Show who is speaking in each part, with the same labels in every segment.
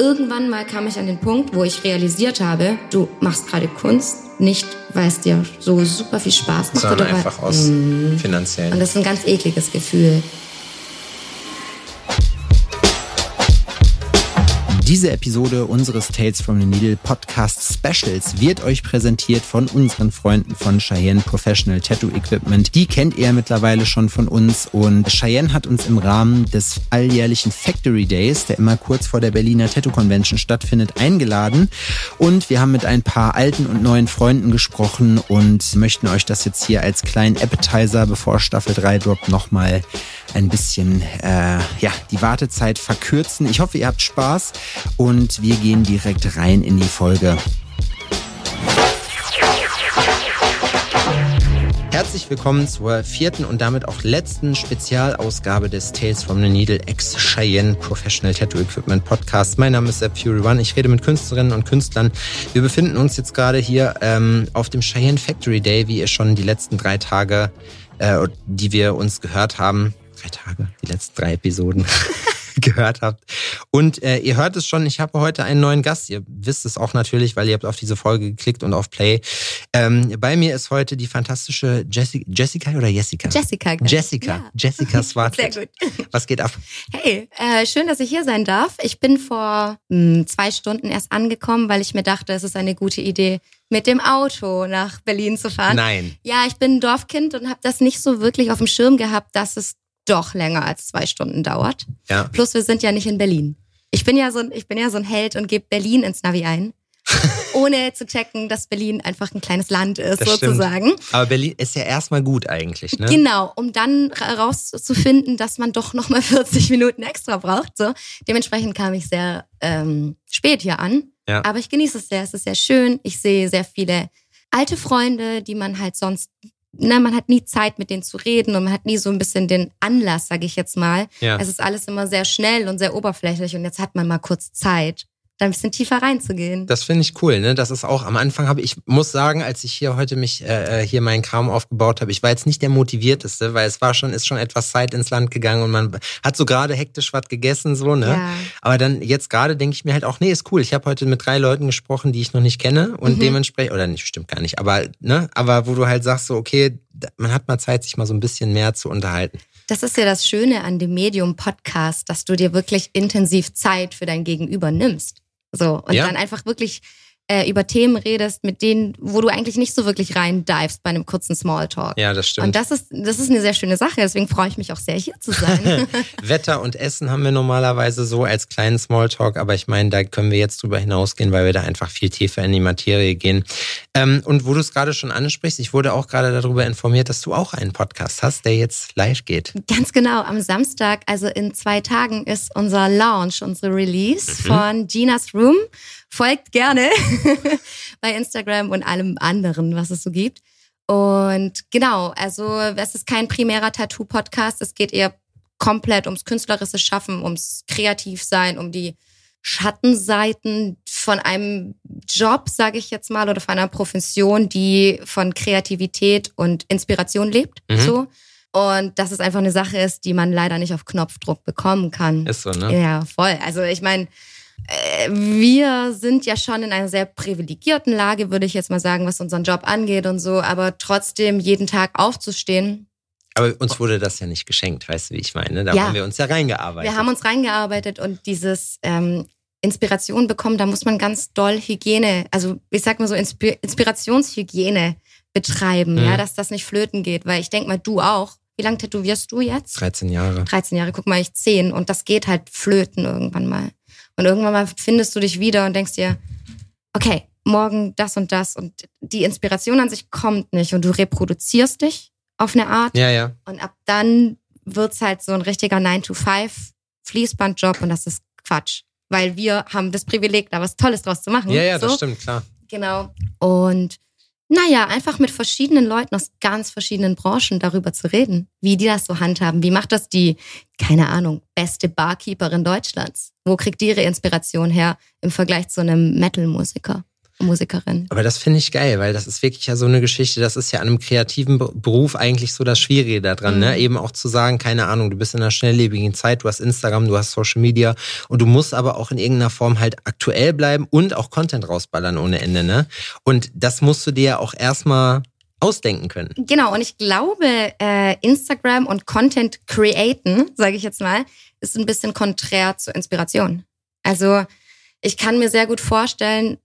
Speaker 1: irgendwann mal kam ich an den Punkt, wo ich realisiert habe, du machst gerade Kunst, nicht weil es dir so super viel Spaß macht.
Speaker 2: Sondern
Speaker 1: oder
Speaker 2: einfach
Speaker 1: weil,
Speaker 2: aus
Speaker 1: Mhm.
Speaker 2: finanziellen.
Speaker 1: Und das ist ein ganz ekliges Gefühl.
Speaker 3: Diese Episode unseres Tales from the Needle Podcast Specials wird euch präsentiert von unseren Freunden von Cheyenne Professional Tattoo Equipment. Die kennt ihr mittlerweile schon von uns und Cheyenne hat uns im Rahmen des alljährlichen Factory Days, der immer kurz vor der Berliner Tattoo Convention stattfindet, eingeladen und wir haben mit ein paar alten und neuen Freunden gesprochen und möchten euch das jetzt hier als kleinen Appetizer, bevor Staffel 3 droppt, nochmal ein bisschen äh, ja, die Wartezeit verkürzen. Ich hoffe, ihr habt Spaß und wir gehen direkt rein in die Folge. Herzlich willkommen zur vierten und damit auch letzten Spezialausgabe des Tales from the Needle X Cheyenne Professional Tattoo Equipment Podcast. Mein Name ist Fury One. Ich rede mit Künstlerinnen und Künstlern. Wir befinden uns jetzt gerade hier ähm, auf dem Cheyenne Factory Day, wie ihr schon die letzten drei Tage, äh, die wir uns gehört haben, drei Tage, die letzten drei Episoden gehört habt. Und äh, ihr hört es schon, ich habe heute einen neuen Gast. Ihr wisst es auch natürlich, weil ihr habt auf diese Folge geklickt und auf Play. Ähm, bei mir ist heute die fantastische Jessi Jessica oder Jessica?
Speaker 1: Jessica.
Speaker 3: Jessica.
Speaker 1: Ja.
Speaker 3: Jessica Swartlet.
Speaker 1: Sehr gut.
Speaker 3: Was geht ab?
Speaker 1: Hey, äh, schön, dass ich hier sein darf. Ich bin vor mh, zwei Stunden erst angekommen, weil ich mir dachte, es ist eine gute Idee, mit dem Auto nach Berlin zu fahren.
Speaker 3: Nein.
Speaker 1: Ja, ich bin ein Dorfkind und habe das nicht so wirklich auf dem Schirm gehabt, dass es doch länger als zwei Stunden dauert.
Speaker 3: Ja.
Speaker 1: Plus wir sind ja nicht in Berlin. Ich bin ja so ein, ich bin ja so ein Held und gebe Berlin ins Navi ein, ohne zu checken, dass Berlin einfach ein kleines Land ist,
Speaker 3: Das stimmt.
Speaker 1: sozusagen.
Speaker 3: Aber Berlin ist ja erstmal gut eigentlich, ne?
Speaker 1: Genau, um dann herauszufinden, dass man doch nochmal 40 Minuten extra braucht. So. Dementsprechend kam ich sehr ähm, spät hier an.
Speaker 3: Ja.
Speaker 1: Aber ich genieße es sehr. Es ist sehr schön. Ich sehe sehr viele alte Freunde, die man halt sonst, na, man hat nie Zeit, mit denen zu reden und man hat nie so ein bisschen den Anlass, sage ich jetzt mal.
Speaker 3: Ja.
Speaker 1: Es ist alles immer sehr schnell und sehr oberflächlich und jetzt hat man mal kurz Zeit, da ein bisschen tiefer reinzugehen.
Speaker 3: Das finde ich cool, ne? Das ist auch am Anfang habe ich muss sagen, als ich hier heute mich äh, hier meinen Kram aufgebaut habe, ich war jetzt nicht der motivierteste, weil es war schon ist schon etwas Zeit ins Land gegangen und man hat so gerade hektisch was gegessen so, ne?
Speaker 1: Ja.
Speaker 3: Aber dann jetzt gerade denke ich mir halt auch, nee, ist cool. Ich habe heute mit drei Leuten gesprochen, die ich noch nicht kenne und
Speaker 1: Mhm.
Speaker 3: dementsprechend oder nicht stimmt gar nicht, aber ne, aber wo du halt sagst so, okay, man hat mal Zeit sich mal so ein bisschen mehr zu unterhalten.
Speaker 1: Das ist ja das Schöne an dem Medium Podcast, dass du dir wirklich intensiv Zeit für dein Gegenüber nimmst. So. Und
Speaker 3: Ja.
Speaker 1: dann einfach wirklich äh, über Themen redest, mit denen, wo du eigentlich nicht so wirklich rein divest bei einem kurzen Smalltalk.
Speaker 3: Ja, das stimmt.
Speaker 1: Und das ist, das ist eine sehr schöne Sache. Deswegen freue ich mich auch sehr, hier zu sein.
Speaker 3: Wetter und Essen haben wir normalerweise so als kleinen Smalltalk, aber ich meine, da können wir jetzt drüber hinausgehen, weil wir da einfach viel tiefer in die Materie gehen. Ähm, und wo du es gerade schon ansprichst, ich wurde auch gerade darüber informiert, dass du auch einen Podcast hast, der jetzt live geht.
Speaker 1: Ganz genau, am Samstag, also in zwei Tagen, ist unser Launch, unsere Release von Ginas Room. Folgt gerne bei Instagram und allem anderen, was es so gibt. Und genau, also es ist kein primärer Tattoo-Podcast. Es geht eher komplett ums künstlerische Schaffen, ums Kreativsein, um die Schattenseiten von einem Job, sage ich jetzt mal, oder von einer Profession, die von Kreativität und Inspiration lebt.
Speaker 3: Mhm.
Speaker 1: So. Und dass es einfach eine Sache ist, die man leider nicht auf Knopfdruck bekommen kann.
Speaker 3: Ist so, ne?
Speaker 1: Ja, voll. Also ich meine, wir sind ja schon in einer sehr privilegierten Lage, würde ich jetzt mal sagen, was unseren Job angeht und so. Aber trotzdem jeden Tag aufzustehen,
Speaker 3: Aber uns wurde das ja nicht geschenkt, weißt du, wie ich meine? Da
Speaker 1: Ja.
Speaker 3: haben wir uns ja reingearbeitet.
Speaker 1: wir haben uns reingearbeitet und dieses ähm, Inspiration bekommen, da muss man ganz doll Hygiene, also ich sag mal so Inspi Inspirationshygiene betreiben,
Speaker 3: Mhm.
Speaker 1: ja, dass das nicht flöten geht. Weil ich denk mal, du auch. Wie lange tätowierst du jetzt?
Speaker 3: 13 Jahre.
Speaker 1: 13 Jahre, guck mal, ich 10 und das geht halt flöten irgendwann mal. Und irgendwann mal findest du dich wieder und denkst dir, okay, morgen das und das und die Inspiration an sich kommt nicht und du reproduzierst dich auf eine Art
Speaker 3: Ja, ja.
Speaker 1: und ab dann wird's halt so ein richtiger 9-to-5 Fließbandjob und das ist Quatsch. Weil wir haben das Privileg, da was Tolles draus zu machen.
Speaker 3: Ja, ja,
Speaker 1: so.
Speaker 3: das stimmt, klar.
Speaker 1: Genau. Und naja, einfach mit verschiedenen Leuten aus ganz verschiedenen Branchen darüber zu reden, wie die das so handhaben. Wie macht das die, keine Ahnung, beste Barkeeperin Deutschlands? Wo kriegt die ihre Inspiration her im Vergleich zu einem Metal-Musiker? Musikerin.
Speaker 3: Aber das finde ich geil, weil das ist wirklich ja so eine Geschichte, das ist ja an einem kreativen Beruf eigentlich so das Schwierige daran, ne? mhm. ne? Eben auch zu sagen, keine Ahnung, du bist in einer schnelllebigen Zeit, du hast Instagram, du hast Social Media und du musst aber auch in irgendeiner Form halt aktuell bleiben und auch Content rausballern ohne Ende, ne? Und das musst du dir ja auch erstmal ausdenken können.
Speaker 1: Genau, und ich glaube, äh, Instagram und Content createn, sage ich jetzt mal, ist ein bisschen konträr zur Inspiration. Also ich kann mir sehr gut vorstellen,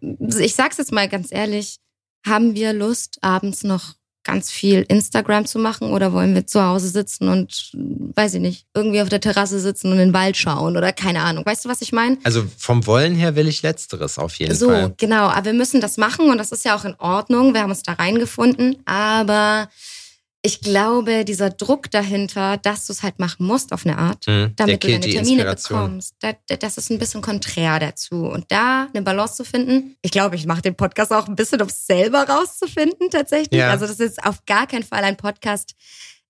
Speaker 1: ich sag's jetzt mal ganz ehrlich, haben wir Lust, abends noch ganz viel Instagram zu machen oder wollen wir zu Hause sitzen und, weiß ich nicht, irgendwie auf der Terrasse sitzen und in den Wald schauen oder keine Ahnung. Weißt du, was ich meine?
Speaker 3: Also vom Wollen her will ich Letzteres auf jeden
Speaker 1: so,
Speaker 3: Fall.
Speaker 1: So, genau. Aber wir müssen das machen und das ist ja auch in Ordnung. Wir haben uns da reingefunden. Aber ich glaube, dieser Druck dahinter, dass du es halt machen musst auf eine Art, mhm, damit du deine Termine bekommst, das, das, ist ein bisschen konträr dazu. Und da eine Balance zu finden, ich glaube, ich mache den Podcast auch ein bisschen, um es selber rauszufinden tatsächlich. Ja. Also das ist auf gar keinen Fall ein Podcast,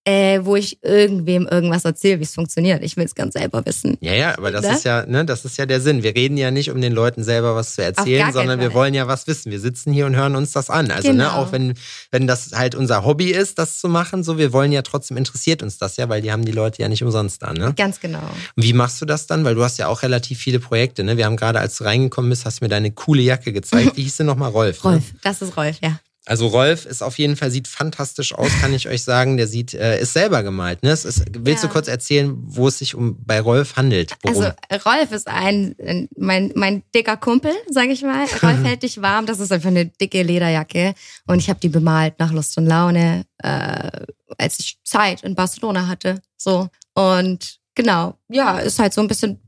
Speaker 1: äh, wo ich irgendwem irgendwas erzähle, wie es funktioniert. Ich will es ganz selber wissen.
Speaker 3: Ja, ja, aber das ne? ist ja, ne, das ist ja der Sinn. Wir reden ja nicht, um den Leuten selber was zu erzählen, sondern wir wollen ja was wissen. Wir sitzen hier und hören uns das an. Also, ne, genau. ne, auch wenn, wenn das halt unser Hobby ist, das zu machen, so, wir wollen ja trotzdem interessiert uns das ja, weil die haben die Leute ja nicht umsonst an, ne?
Speaker 1: Ganz genau.
Speaker 3: Und wie machst du das dann? Weil du hast ja auch relativ viele Projekte, ne? Wir haben gerade, als du reingekommen bist, hast du mir deine coole Jacke gezeigt. Wie hieß denn nochmal Rolf?
Speaker 1: Rolf, ne? das ist Rolf, ja.
Speaker 3: Also Rolf ist auf jeden Fall, sieht fantastisch aus, kann ich euch sagen. Der sieht, äh, ist selber gemalt. Ne? Ist, willst ja. du kurz erzählen, wo es sich um bei Rolf handelt?
Speaker 1: Worum? Also Rolf ist ein, mein, mein dicker Kumpel, sage ich mal. Rolf hält dich warm. Das ist einfach eine dicke Lederjacke. Und ich habe die bemalt nach Lust und Laune, äh, als ich Zeit in Barcelona hatte. So. Und genau, ja, ist halt so ein bisschen,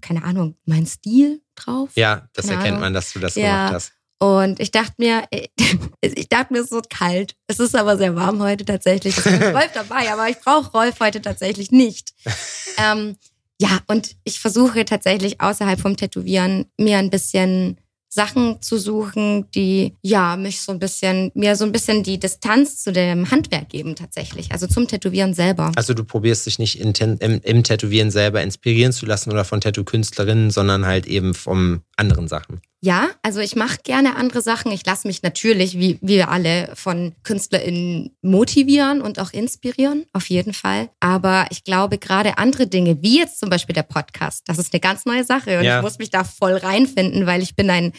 Speaker 1: keine Ahnung, mein Stil drauf.
Speaker 3: Ja, das erkennt Ahnung. man, dass du das ja. gemacht hast.
Speaker 1: Und ich dachte mir, ich dachte mir, es so kalt. Es ist aber sehr warm heute tatsächlich. Es ist Rolf dabei, aber ich brauche Rolf heute tatsächlich nicht. ähm, ja, und ich versuche tatsächlich außerhalb vom Tätowieren mir ein bisschen Sachen zu suchen, die ja mich so ein bisschen, mir so ein bisschen die Distanz zu dem Handwerk geben tatsächlich, also zum Tätowieren selber.
Speaker 3: Also du probierst dich nicht in, im, im, Tätowieren selber inspirieren zu lassen oder von Tattoo-Künstlerinnen, sondern halt eben von anderen Sachen.
Speaker 1: Ja, also ich mache gerne andere Sachen. Ich lasse mich natürlich, wie wir alle, von KünstlerInnen motivieren und auch inspirieren, auf jeden Fall. Aber ich glaube, gerade andere Dinge, wie jetzt zum Beispiel der Podcast, das ist eine ganz neue Sache und ja. ich muss mich da voll reinfinden, weil ich bin ein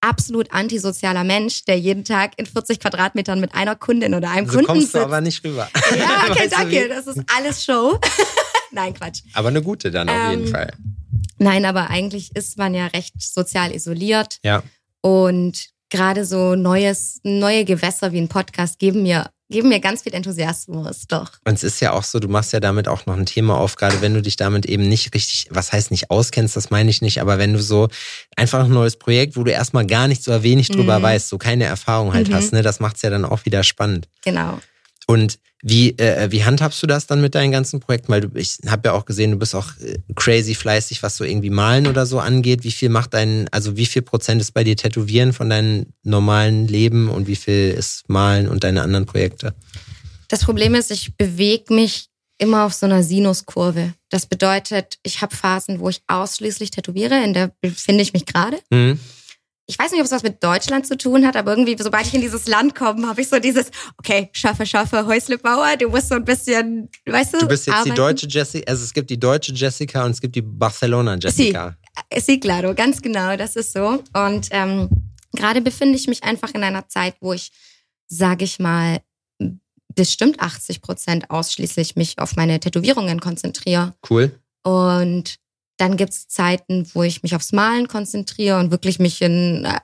Speaker 1: absolut antisozialer Mensch, der jeden Tag in 40 Quadratmetern mit einer Kundin oder einem so Kunden
Speaker 3: kommst
Speaker 1: sitzt.
Speaker 3: du aber nicht rüber.
Speaker 1: Ja, okay, danke. Das ist alles Show. Nein, Quatsch.
Speaker 3: Aber eine gute dann auf jeden ähm, Fall.
Speaker 1: Nein, aber eigentlich ist man ja recht sozial isoliert.
Speaker 3: Ja.
Speaker 1: Und gerade so neues, neue Gewässer wie ein Podcast geben mir, geben mir ganz viel Enthusiasmus, doch.
Speaker 3: Und es ist ja auch so, du machst ja damit auch noch ein Thema auf, gerade wenn du dich damit eben nicht richtig, was heißt nicht auskennst, das meine ich nicht, aber wenn du so einfach ein neues Projekt, wo du erstmal gar nichts oder wenig drüber mhm. weißt, so keine Erfahrung halt mhm. hast, ne, das macht es ja dann auch wieder spannend.
Speaker 1: Genau.
Speaker 3: Und wie, äh, wie handhabst du das dann mit deinen ganzen Projekten? Weil du, ich habe ja auch gesehen, du bist auch äh, crazy fleißig, was so irgendwie Malen oder so angeht. Wie viel macht dein, also wie viel Prozent ist bei dir Tätowieren von deinem normalen Leben und wie viel ist Malen und deine anderen Projekte?
Speaker 1: Das Problem ist, ich bewege mich immer auf so einer Sinuskurve. Das bedeutet, ich habe Phasen, wo ich ausschließlich tätowiere, in der befinde ich mich gerade. Mhm ich weiß nicht, ob es was mit Deutschland zu tun hat, aber irgendwie, sobald ich in dieses Land komme, habe ich so dieses, okay, schaffe, schaffe, Häuslebauer, du musst so ein bisschen, weißt du,
Speaker 3: Du bist jetzt arbeiten. die deutsche Jessica, also es gibt die deutsche Jessica und es gibt die Barcelona Jessica.
Speaker 1: Sí, sí claro, ganz genau, das ist so. Und ähm, gerade befinde ich mich einfach in einer Zeit, wo ich, sage ich mal, bestimmt 80 Prozent ausschließlich mich auf meine Tätowierungen konzentriere.
Speaker 3: Cool.
Speaker 1: Und dann gibt es Zeiten, wo ich mich aufs Malen konzentriere und wirklich mich in äh,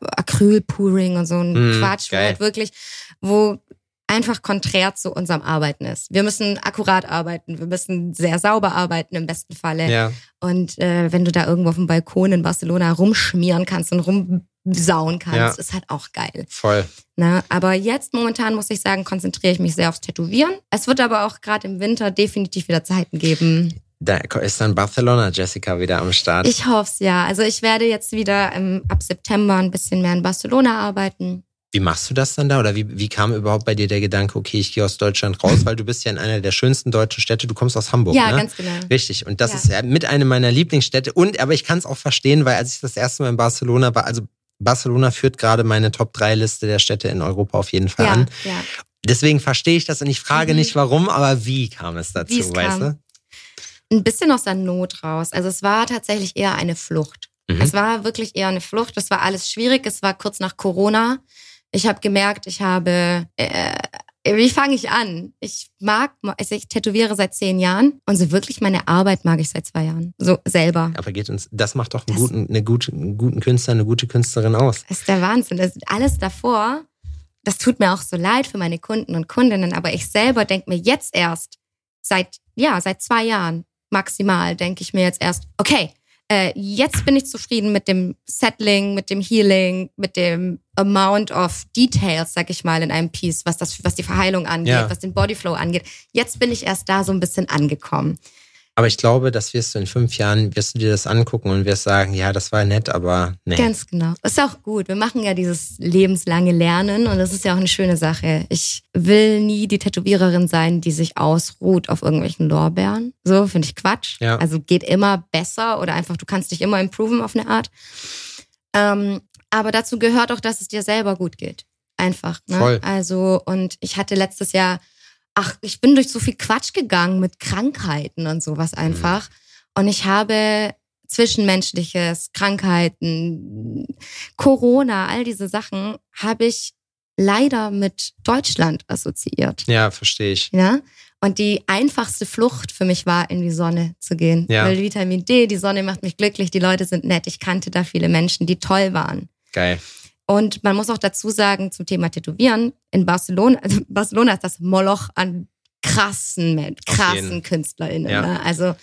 Speaker 1: Acrylpouring und so ein mm, Quatsch, wo halt wirklich, wo einfach konträr zu unserem Arbeiten ist. Wir müssen akkurat arbeiten, wir müssen sehr sauber arbeiten im besten Falle.
Speaker 3: Ja.
Speaker 1: Und äh, wenn du da irgendwo auf dem Balkon in Barcelona rumschmieren kannst und rumsauen kannst, ja. ist halt auch geil.
Speaker 3: Voll.
Speaker 1: Na, aber jetzt momentan muss ich sagen, konzentriere ich mich sehr aufs Tätowieren. Es wird aber auch gerade im Winter definitiv wieder Zeiten geben,
Speaker 3: da ist dann Barcelona Jessica wieder am Start.
Speaker 1: Ich hoffe es ja. Also ich werde jetzt wieder im, ab September ein bisschen mehr in Barcelona arbeiten.
Speaker 3: Wie machst du das dann da? Oder wie, wie kam überhaupt bei dir der Gedanke, okay, ich gehe aus Deutschland raus, weil du bist ja in einer der schönsten deutschen Städte, du kommst aus Hamburg.
Speaker 1: Ja,
Speaker 3: ne?
Speaker 1: ganz genau.
Speaker 3: Richtig. Und das ja. ist ja mit einer meiner Lieblingsstädte. Und aber ich kann es auch verstehen, weil als ich das erste Mal in Barcelona war, also Barcelona führt gerade meine Top-3-Liste der Städte in Europa auf jeden Fall
Speaker 1: ja,
Speaker 3: an.
Speaker 1: ja.
Speaker 3: Deswegen verstehe ich das und ich frage
Speaker 1: Mhm.
Speaker 3: nicht warum, aber wie kam es dazu, weißt du?
Speaker 1: Ein bisschen aus der Not raus. Also es war tatsächlich eher eine Flucht.
Speaker 3: Mhm.
Speaker 1: Es war wirklich eher eine Flucht. Es war alles schwierig. Es war kurz nach Corona. Ich habe gemerkt, ich habe. Äh, wie fange ich an? Ich mag, also ich tätowiere seit zehn Jahren und so wirklich meine Arbeit mag ich seit zwei Jahren. So selber.
Speaker 3: Aber geht uns, das macht doch einen
Speaker 1: Das-
Speaker 3: guten, eine gute, einen guten Künstler, eine gute Künstlerin aus.
Speaker 1: Das ist der Wahnsinn. Das alles davor, das tut mir auch so leid für meine Kunden und Kundinnen, aber ich selber denke mir jetzt erst, seit, ja, seit zwei Jahren maximal, denke ich mir jetzt erst, okay, äh, jetzt bin ich zufrieden mit dem Settling, mit dem Healing, mit dem Amount of Details, sag ich mal, in einem Piece, was das, was die Verheilung angeht,
Speaker 3: Ja.
Speaker 1: was den Bodyflow angeht. Jetzt bin ich erst da so ein bisschen angekommen.
Speaker 3: Aber ich glaube, das wirst du in fünf Jahren, wirst du dir das angucken und wirst sagen, ja, das war nett, aber nee.
Speaker 1: Ganz genau. Ist auch gut. Wir machen ja dieses lebenslange Lernen und das ist ja auch eine schöne Sache. Ich will nie die Tätowiererin sein, die sich ausruht auf irgendwelchen Lorbeeren. So finde ich Quatsch.
Speaker 3: Ja.
Speaker 1: Also geht immer besser oder einfach, du kannst dich immer improven auf eine Art. Ähm, aber dazu gehört auch, dass es dir selber gut geht. Einfach. Ne?
Speaker 3: Voll.
Speaker 1: Also, und ich hatte letztes Jahr, ach, ich bin durch so viel Quatsch gegangen mit Krankheiten und sowas einfach. Und ich habe Zwischenmenschliches, Krankheiten, Corona, all diese Sachen habe ich leider mit Deutschland assoziiert.
Speaker 3: Ja, verstehe ich.
Speaker 1: Ja? Und die einfachste Flucht für mich war, in die Sonne zu gehen.
Speaker 3: Ja.
Speaker 1: Weil Vitamin D, die Sonne macht mich glücklich, die Leute sind nett. Ich kannte da viele Menschen, die toll waren.
Speaker 3: Geil.
Speaker 1: Und man muss auch dazu sagen, zum Thema Tätowieren, in Barcelona, also Barcelona ist das Moloch an krassen, krassen. KünstlerInnen.
Speaker 3: Ja.
Speaker 1: Ne? Also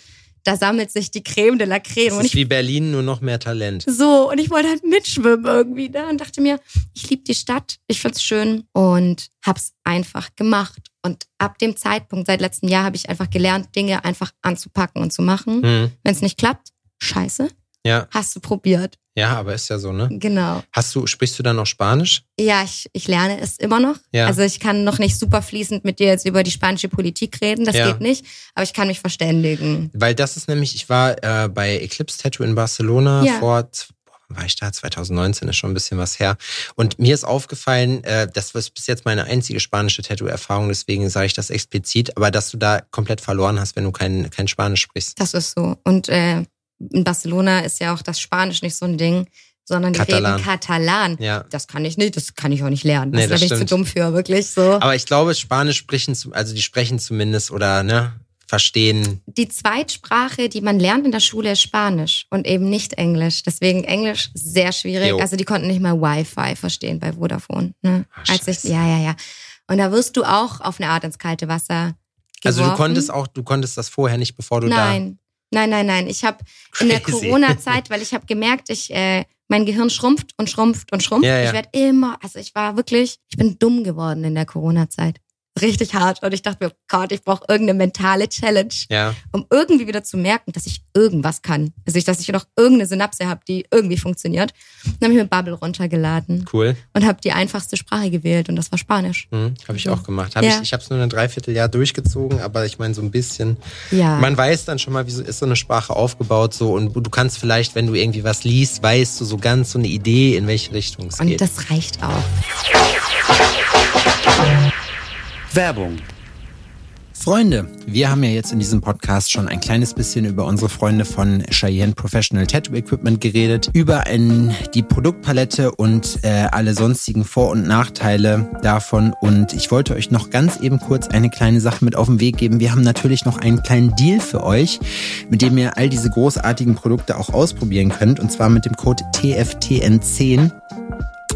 Speaker 1: da sammelt sich die Creme de la Creme. Und
Speaker 3: ist
Speaker 1: ich
Speaker 3: wie Berlin, nur noch mehr Talent.
Speaker 1: so, und ich wollte halt mitschwimmen irgendwie da und dachte mir, ich liebe die Stadt, ich find's schön und hab's einfach gemacht. Und ab dem Zeitpunkt, seit letztem Jahr, habe ich einfach gelernt, Dinge einfach anzupacken und zu machen.
Speaker 3: Hm.
Speaker 1: Wenn es nicht klappt, scheiße,
Speaker 3: Ja,
Speaker 1: hast du probiert.
Speaker 3: ja, aber ist ja so, ne?
Speaker 1: Genau.
Speaker 3: Hast du, sprichst du dann noch Spanisch?
Speaker 1: Ja, ich, ich lerne es immer noch.
Speaker 3: Ja.
Speaker 1: Also ich kann noch nicht super fließend mit dir jetzt über die spanische Politik reden, das
Speaker 3: Ja.
Speaker 1: geht nicht, aber ich kann mich verständigen.
Speaker 3: Weil das ist nämlich, ich war äh, bei Eclipse Tattoo in Barcelona
Speaker 1: Ja.
Speaker 3: vor, war ich da? 2019 ist schon ein bisschen was her. Und mir ist aufgefallen, äh, das war bis jetzt meine einzige spanische Tattoo-Erfahrung, deswegen sage ich das explizit, aber dass du da komplett verloren hast, wenn du kein, kein Spanisch sprichst.
Speaker 1: Das ist so. Und äh, in Barcelona ist ja auch das Spanisch nicht so ein Ding, sondern die
Speaker 3: Katalan.
Speaker 1: reden Katalan.
Speaker 3: Ja.
Speaker 1: Das kann ich nicht, das kann ich auch nicht lernen.
Speaker 3: Nee,
Speaker 1: das, da bin ich zu dumm für, wirklich so.
Speaker 3: Aber ich glaube, Spanisch sprechen, also die sprechen zumindest oder ne, verstehen.
Speaker 1: die Zweitsprache, die man lernt in der Schule, ist Spanisch und eben nicht Englisch. Deswegen Englisch sehr schwierig.
Speaker 3: Jo.
Speaker 1: Also die konnten nicht mal Wi-Fi verstehen bei Vodafone. Ne?
Speaker 3: Ah,
Speaker 1: Als ich, ja, ja, ja. Und da wirst du auch auf eine Art ins kalte Wasser geworfen.
Speaker 3: Also du konntest auch, du konntest das vorher nicht, bevor du
Speaker 1: Nein, nein, nein, nein. Ich habe in der. Corona-Zeit, weil ich habe gemerkt, ich äh, mein Gehirn schrumpft und schrumpft und schrumpft.
Speaker 3: Ja, ja.
Speaker 1: Ich werde immer, also ich war wirklich, ich bin dumm geworden in der Corona-Zeit. Richtig hart. Und ich dachte mir, oh Gott, ich brauche irgendeine mentale Challenge.
Speaker 3: Ja,
Speaker 1: um irgendwie wieder zu merken, dass ich irgendwas kann. Also ich, dass ich noch irgendeine Synapse habe, die irgendwie funktioniert. Dann habe ich mir Bubble runtergeladen
Speaker 3: cool.
Speaker 1: und habe die einfachste Sprache gewählt und das war Spanisch.
Speaker 3: Hm, habe ich auch gemacht. Hab
Speaker 1: Ja.
Speaker 3: ich ich habe es nur ein Dreivierteljahr durchgezogen, aber ich meine so ein bisschen.
Speaker 1: Ja.
Speaker 3: Man weiß dann schon mal, wie so ist so eine Sprache aufgebaut so und du kannst vielleicht, wenn du irgendwie was liest, weißt du so ganz so eine Idee, in welche Richtung es
Speaker 1: und
Speaker 3: geht.
Speaker 1: das reicht auch.
Speaker 2: Werbung.
Speaker 3: Freunde, wir haben ja jetzt in diesem Podcast schon ein kleines bisschen über unsere Freunde von Cheyenne Professional Tattoo Equipment geredet, über ein, die Produktpalette und äh, alle sonstigen Vor- und Nachteile davon. Und ich wollte euch noch ganz eben kurz eine kleine Sache mit auf den Weg geben. Wir haben natürlich noch einen kleinen Deal für euch, mit dem ihr all diese großartigen Produkte auch ausprobieren könnt. Und zwar mit dem Code TFTN10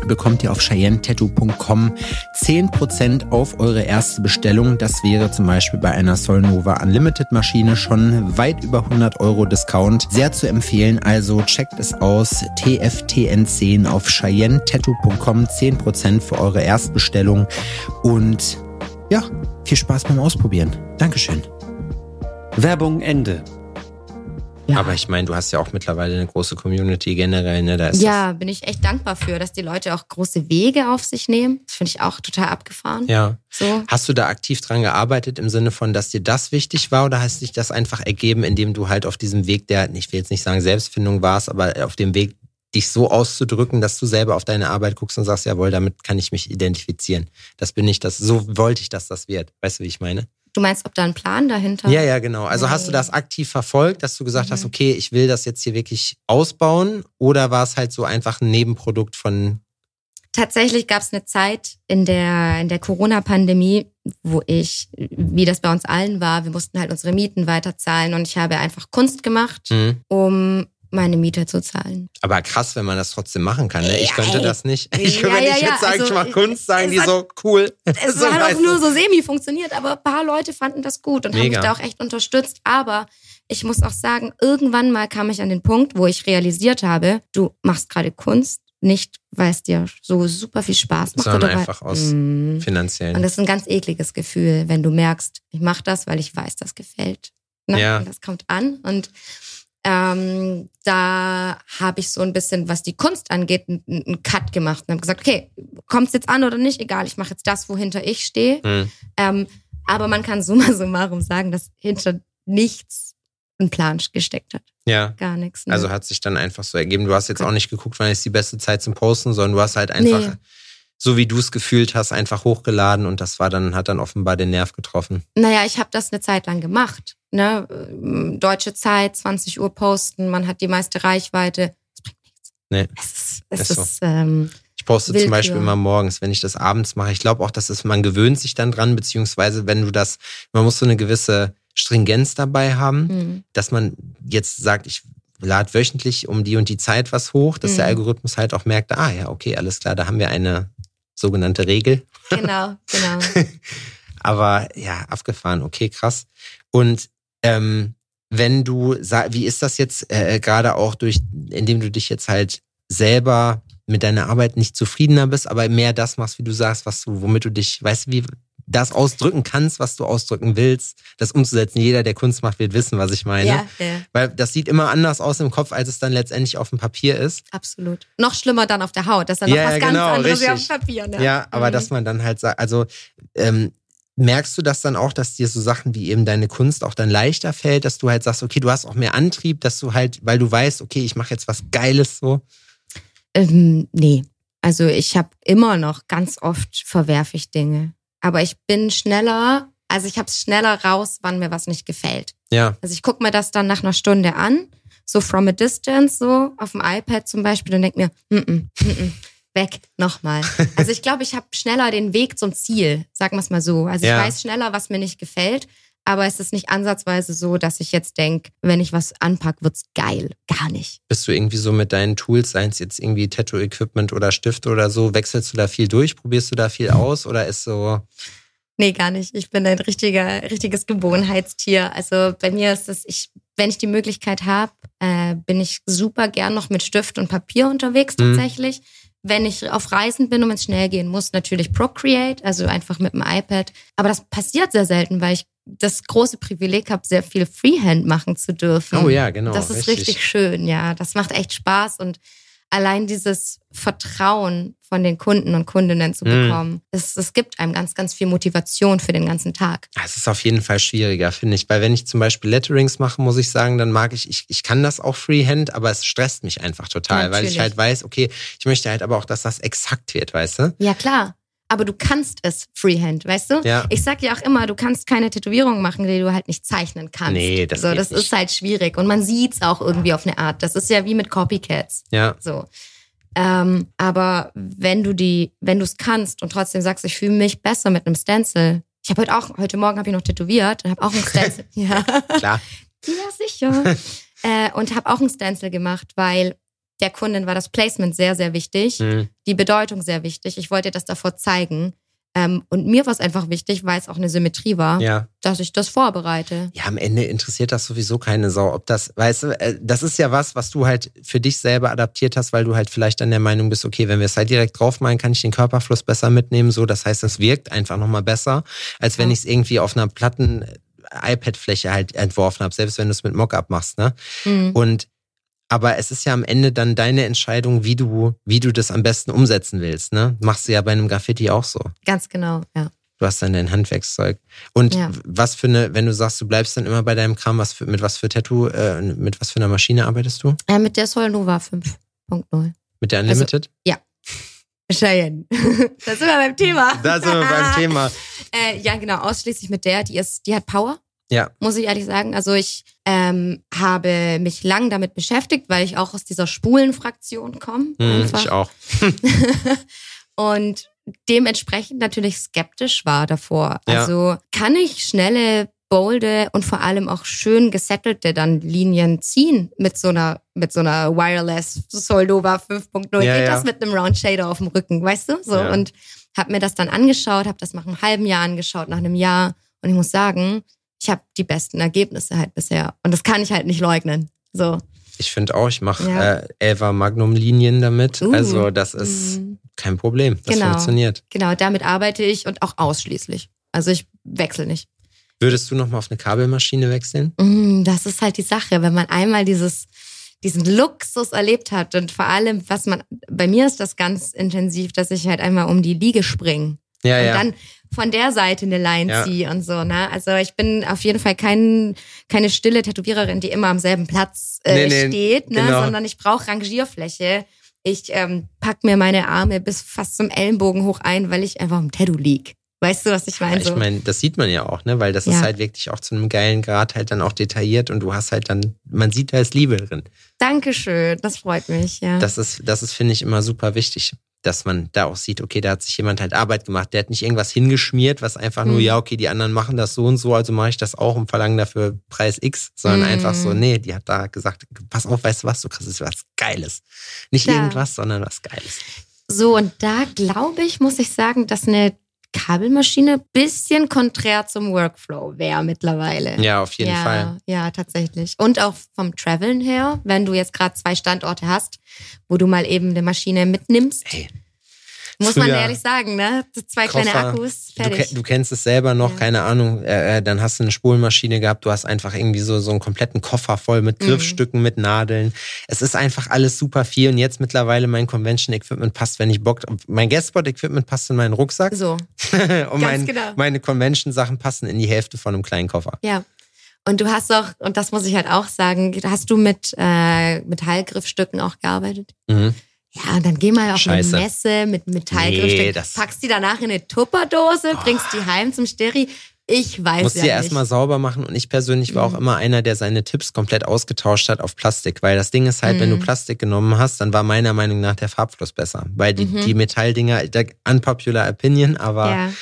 Speaker 3: bekommt ihr auf CheyenneTattoo.com 10% auf eure erste Bestellung. Das wäre zum Beispiel bei einer Solnova Unlimited Maschine schon weit über 100 Euro Discount. Sehr zu empfehlen, also checkt es aus. TFTN10 auf CheyenneTattoo.com 10% für eure Erstbestellung und ja, viel Spaß beim Ausprobieren. Dankeschön.
Speaker 2: Werbung Ende.
Speaker 1: Ja.
Speaker 3: Aber ich meine, du hast ja auch mittlerweile eine große Community generell, ne? Da ist
Speaker 1: Ja, bin ich echt dankbar für, dass die Leute auch große Wege auf sich nehmen. Das finde ich auch total abgefahren.
Speaker 3: ja.
Speaker 1: So.
Speaker 3: Hast du da aktiv dran gearbeitet im Sinne von, dass dir das wichtig war oder hast dich das einfach ergeben, indem du halt auf diesem Weg der, ich will jetzt nicht sagen Selbstfindung warst, aber auf dem Weg, dich so auszudrücken, dass du selber auf deine Arbeit guckst und sagst, jawohl, damit kann ich mich identifizieren. Das bin ich, das, so wollte ich, dass das wird. Weißt du, wie ich meine?
Speaker 1: Du meinst, ob da ein Plan dahinter?
Speaker 3: Ja, ja, genau. Also hast du das aktiv verfolgt, dass du gesagt mhm. hast, okay, ich will das jetzt hier wirklich ausbauen? Oder war es halt so einfach ein Nebenprodukt von
Speaker 1: tatsächlich gab es eine Zeit in der, in der Corona-Pandemie, wo ich, wie das bei uns allen war, wir mussten halt unsere Mieten weiterzahlen und ich habe einfach Kunst gemacht, mhm. um meine Miete zu zahlen.
Speaker 3: Aber krass, wenn man das trotzdem machen kann. Ne? Ich könnte das nicht. Ich, ja, wenn ja, jetzt sage, also, ich mache Kunst, sagen die hat, so cool.
Speaker 1: Es so hat auch nur so semi funktioniert, aber ein paar Leute fanden das gut und Mega. haben mich da auch echt unterstützt. Aber ich muss auch sagen, irgendwann mal kam ich an den Punkt, wo ich realisiert habe, du machst gerade Kunst, nicht, weil es dir so super viel Spaß macht.
Speaker 3: Sondern oder einfach weil, aus mh. finanziellen.
Speaker 1: Und das ist ein ganz ekliges Gefühl, wenn du merkst, ich mache das, weil ich weiß, das gefällt. Ne? Ja. Und das kommt an. Und ähm, da habe ich so ein bisschen, was die Kunst angeht, einen Cut gemacht und habe gesagt, okay, kommt es jetzt an oder nicht? Egal, ich mache jetzt das, wohinter ich stehe. Mhm. Ähm, aber man kann summa summarum sagen, dass hinter nichts ein Plan gesteckt hat.
Speaker 3: Ja.
Speaker 1: Gar nichts. Ne?
Speaker 3: Also hat sich dann einfach so ergeben. Du hast jetzt auch nicht geguckt, wann ist die beste Zeit zum Posten, sondern du hast halt einfach, nee. so wie du es gefühlt hast, einfach hochgeladen und das war dann, hat dann offenbar den Nerv getroffen.
Speaker 1: Naja, ich habe das eine Zeit lang gemacht. Ne? Deutsche Zeit, 20 Uhr posten, man hat die meiste Reichweite. Das bringt nichts.
Speaker 3: Nee.
Speaker 1: Es ist, es ist, ist so. ähm,
Speaker 3: ich poste Willkür. zum Beispiel immer morgens, wenn ich das abends mache. Ich glaube auch, dass es, man gewöhnt sich dann dran, beziehungsweise wenn du das, man muss so eine gewisse Stringenz dabei haben, mhm. dass man jetzt sagt, ich lade wöchentlich um die und die Zeit was hoch, dass mhm. der Algorithmus halt auch merkt, ah ja, okay, alles klar, da haben wir eine sogenannte Regel.
Speaker 1: Genau, genau.
Speaker 3: Aber ja, abgefahren, okay, krass. Und ähm, wenn du, wie ist das jetzt äh, gerade auch durch, indem du dich jetzt halt selber mit deiner Arbeit nicht zufriedener bist, aber mehr das machst, wie du sagst, was du, womit du dich, weißt du, wie, das ausdrücken kannst, was du ausdrücken willst, das umzusetzen. Jeder, der Kunst macht, wird wissen, was ich meine. Ja, ja. Weil das sieht immer anders aus im Kopf, als es dann letztendlich auf dem Papier ist.
Speaker 1: Absolut. Noch schlimmer dann auf der Haut. Das ist dann noch ja, was ganz genau, anderes richtig. wie auf dem Papier. Ne?
Speaker 3: Ja, aber mhm. dass man dann halt sagt, also ähm, merkst du das dann auch, dass dir so Sachen wie eben deine Kunst auch dann leichter fällt, dass du halt sagst, okay, du hast auch mehr Antrieb, dass du halt, weil du weißt, okay, ich mache jetzt was Geiles so?
Speaker 1: Ähm, nee. Also ich habe immer noch ganz oft verwerfe ich Dinge. Aber ich bin schneller, also ich habe es schneller raus, wann mir was nicht gefällt.
Speaker 3: Ja.
Speaker 1: Also ich gucke mir das dann nach einer Stunde an, so from a distance, so auf dem iPad zum Beispiel, und denke mir, mm -mm, mm -mm, weg, nochmal. Also ich glaube, ich habe schneller den Weg zum Ziel, sagen wir es mal so. Also ja. ich weiß schneller, was mir nicht gefällt. Aber es ist nicht ansatzweise so, dass ich jetzt denke, wenn ich was anpacke, wird's geil. Gar nicht.
Speaker 3: Bist du irgendwie so mit deinen Tools, seien es jetzt irgendwie Tattoo-Equipment oder Stift oder so, wechselst du da viel durch? Probierst du da viel aus oder ist so.
Speaker 1: Nee, gar nicht. Ich bin ein richtiger, richtiges Gewohnheitstier. Also bei mir ist es, ich, wenn ich die Möglichkeit habe, äh, bin ich super gern noch mit Stift und Papier unterwegs mhm. tatsächlich. Mhm. Wenn ich auf Reisen bin und wenn es schnell gehen muss, natürlich Procreate, also einfach mit dem iPad. Aber das passiert sehr selten, weil ich das große Privileg habe, sehr viel Freehand machen zu dürfen.
Speaker 3: Oh ja, genau.
Speaker 1: Das ist richtig. richtig schön, ja. Das macht echt Spaß und allein dieses Vertrauen von den Kunden und Kundinnen zu mhm. bekommen, mm. es, es gibt einem ganz, ganz viel Motivation für den ganzen Tag.
Speaker 3: Es ist auf jeden Fall schwieriger, finde ich. Weil wenn ich zum Beispiel Letterings mache, muss ich sagen, dann mag ich, ich, ich kann das auch Freehand, aber es stresst mich einfach total, ja, weil ich halt weiß, okay, ich möchte halt aber auch, dass das exakt wird, weißt du?
Speaker 1: Ja, klar aber du kannst es Freehand, weißt du?
Speaker 3: Ja.
Speaker 1: Ich sag ja auch immer, du kannst keine Tätowierung machen, die du halt nicht zeichnen kannst.
Speaker 3: Nee, das
Speaker 1: so, das
Speaker 3: nicht.
Speaker 1: ist halt schwierig und man sieht's auch irgendwie auf eine Art. Das ist ja wie mit Copycats.
Speaker 3: Ja.
Speaker 1: So. Ähm, aber wenn du die, wenn du es kannst und trotzdem sagst, ich fühle mich besser mit einem Stencil. Ich habe heute auch, heute Morgen habe ich noch tätowiert und habe auch ein Stencil. ja.
Speaker 3: Klar.
Speaker 1: Ja, sicher. äh, und habe auch ein Stencil gemacht, weil der Kundin war das Placement sehr, sehr wichtig, mhm. die Bedeutung sehr wichtig. Ich wollte das davor zeigen. Ähm, und mir war es einfach wichtig, weil es auch eine Symmetrie war,
Speaker 3: ja.
Speaker 1: dass ich das vorbereite.
Speaker 3: Ja, am Ende interessiert das sowieso keine Sau. Ob das, weißt du, äh, das ist ja was, was du halt für dich selber adaptiert hast, weil du halt vielleicht dann der Meinung bist, okay, wenn wir es halt direkt draufmalen, kann ich den Körperfluss besser mitnehmen. So, das heißt, es wirkt einfach nochmal besser, als wenn ja. ich es irgendwie auf einer platten äh, iPad-Fläche halt entworfen habe, selbst wenn du es mit Mockup machst, ne? Mhm. Und aber es ist ja am Ende dann deine Entscheidung, wie du, wie du das am besten umsetzen willst. Ne? Machst du ja bei einem Graffiti auch so.
Speaker 1: Ganz genau, ja.
Speaker 3: Du hast dann dein Handwerkszeug. Und ja. was für eine, wenn du sagst, du bleibst dann immer bei deinem Kram, was für, mit was für Tattoo, äh, mit was für einer Maschine arbeitest du?
Speaker 1: Ja, mit der Solnova 5. 5.0.
Speaker 3: Mit der Unlimited?
Speaker 1: Cheyenne. da sind wir beim Thema.
Speaker 3: da sind wir beim Thema.
Speaker 1: Äh, ja, genau, ausschließlich mit der. Die ist, die hat Power.
Speaker 3: Ja.
Speaker 1: Muss ich ehrlich sagen. Also ich ähm, habe mich lang damit beschäftigt, weil ich auch aus dieser Spulenfraktion komme.
Speaker 3: Hm,
Speaker 1: einfach.
Speaker 3: ich auch.
Speaker 1: und dementsprechend natürlich skeptisch war davor.
Speaker 3: Ja.
Speaker 1: Also kann ich schnelle, bolde und vor allem auch schön gesettelte dann Linien ziehen mit so einer mit so einer Wireless Soldova 5.0.
Speaker 3: Ja,
Speaker 1: Geht
Speaker 3: ja.
Speaker 1: das mit einem Round Shader auf dem Rücken, weißt du? So
Speaker 3: Ja.
Speaker 1: und habe mir das dann angeschaut, habe das nach einem halben Jahr angeschaut, nach einem Jahr und ich muss sagen, ich habe die besten Ergebnisse halt bisher und das kann ich halt nicht leugnen. So.
Speaker 3: Ich finde auch, ich mache
Speaker 1: Ja.
Speaker 3: äh, Elva Magnum-Linien damit.
Speaker 1: Uh.
Speaker 3: Also das ist
Speaker 1: Mm.
Speaker 3: kein Problem. Das
Speaker 1: Genau.
Speaker 3: funktioniert.
Speaker 1: Genau, damit arbeite ich und auch ausschließlich. Also ich wechsle nicht.
Speaker 3: Würdest du noch mal auf eine Kabelmaschine wechseln?
Speaker 1: Mm, Das ist halt die Sache, wenn man einmal dieses, diesen Luxus erlebt hat und vor allem, was man, bei mir ist das ganz intensiv, dass ich halt einmal um die Liege springe
Speaker 3: Ja,
Speaker 1: und
Speaker 3: ja.
Speaker 1: dann von der Seite eine Line
Speaker 3: Ja.
Speaker 1: ziehe und so, ne? Also ich bin auf jeden Fall kein, keine stille Tätowiererin, die immer am selben Platz äh,
Speaker 3: Nee, nee,
Speaker 1: steht, ne?
Speaker 3: genau.
Speaker 1: Sondern ich brauche Rangierfläche. Ich ähm, pack mir meine Arme bis fast zum Ellenbogen hoch ein, weil ich einfach im Tattoo lieg. Weißt du, was ich meine?
Speaker 3: Ich
Speaker 1: So.
Speaker 3: meine, das sieht man ja auch, ne? Weil das ist
Speaker 1: Ja.
Speaker 3: halt wirklich auch zu einem geilen Grad halt dann auch detailliert und du hast halt dann, man sieht, da ist Liebe drin.
Speaker 1: Dankeschön, das freut mich, ja.
Speaker 3: Das ist, das ist, finde ich, immer super wichtig, dass man da auch sieht, okay, da hat sich jemand halt Arbeit gemacht. Der hat nicht irgendwas hingeschmiert, was einfach nur,
Speaker 1: Mhm.
Speaker 3: ja, okay, die anderen machen das so und so, also mache ich das auch und verlange dafür Preis X, sondern
Speaker 1: Mhm.
Speaker 3: einfach so, nee, die hat da gesagt, pass auf, weißt du was, du kriegst jetzt was Geiles. Nicht
Speaker 1: Ja.
Speaker 3: irgendwas, sondern was Geiles.
Speaker 1: So, und da glaube ich, muss ich sagen, dass eine Kabelmaschine bisschen konträr zum Workflow wäre mittlerweile.
Speaker 3: Ja, auf jeden
Speaker 1: ja,
Speaker 3: Fall.
Speaker 1: Ja, tatsächlich. Und auch vom Traveln her, wenn du jetzt gerade zwei Standorte hast, wo du mal eben eine Maschine mitnimmst,
Speaker 3: Hey,
Speaker 1: muss man
Speaker 3: früher
Speaker 1: ehrlich sagen, ne? Zwei kleine
Speaker 3: Koffer,
Speaker 1: Akkus,
Speaker 3: Du,
Speaker 1: fertig.
Speaker 3: ke- du kennst es selber noch,
Speaker 1: Ja.
Speaker 3: keine Ahnung. Äh, äh, dann hast du eine Spulmaschine gehabt, du hast einfach irgendwie so, so einen kompletten Koffer voll mit
Speaker 1: Mhm.
Speaker 3: Griffstücken, mit Nadeln. Es ist einfach alles super viel und jetzt mittlerweile mein Convention Equipment passt, wenn ich Bock. Mein Guestspot Equipment passt in meinen Rucksack
Speaker 1: so,
Speaker 3: und mein,
Speaker 1: genau.
Speaker 3: meine Convention Sachen passen in die Hälfte von einem kleinen Koffer.
Speaker 1: ja. Und du hast auch, und das muss ich halt auch sagen, hast du mit äh, Metallgriffstücken auch gearbeitet?
Speaker 3: Mhm.
Speaker 1: Ja, und dann geh mal auf
Speaker 3: Scheiße.
Speaker 1: eine Messe mit Metallgriffstücken,
Speaker 3: Nee, das-
Speaker 1: packst die danach in eine Tupperdose, bringst die heim zum Steri. Ich weiß
Speaker 3: Muss
Speaker 1: ja
Speaker 3: die
Speaker 1: nicht.
Speaker 3: erstmal sauber machen und ich persönlich war auch
Speaker 1: Mhm.
Speaker 3: immer einer, der seine Tipps komplett ausgetauscht hat auf Plastik, weil das Ding ist halt, wenn du
Speaker 1: Mhm.
Speaker 3: Plastik genommen hast, dann war meiner Meinung nach der Farbfluss besser, weil die,
Speaker 1: Mhm.
Speaker 3: die Metalldinger, der- unpopular opinion, aber
Speaker 1: ja.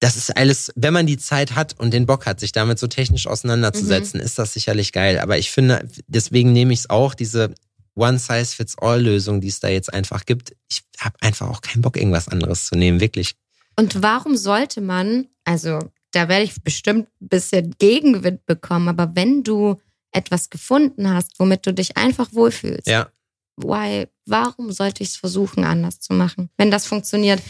Speaker 3: das ist alles, wenn man die Zeit hat und den Bock hat, sich damit so technisch
Speaker 1: Mhm.
Speaker 3: auseinanderzusetzen, ist das sicherlich geil. Aber ich finde, deswegen nehme ich es auch, diese One-Size-Fits-All-Lösung, die es da jetzt einfach gibt. Ich habe einfach auch keinen Bock, irgendwas anderes zu nehmen, wirklich.
Speaker 1: Und warum sollte man, also da werde ich bestimmt ein bisschen Gegenwind bekommen, aber wenn du etwas gefunden hast, womit du dich einfach wohlfühlst,
Speaker 3: Ja,
Speaker 1: why, warum sollte ich es versuchen, anders zu machen, wenn das funktioniert?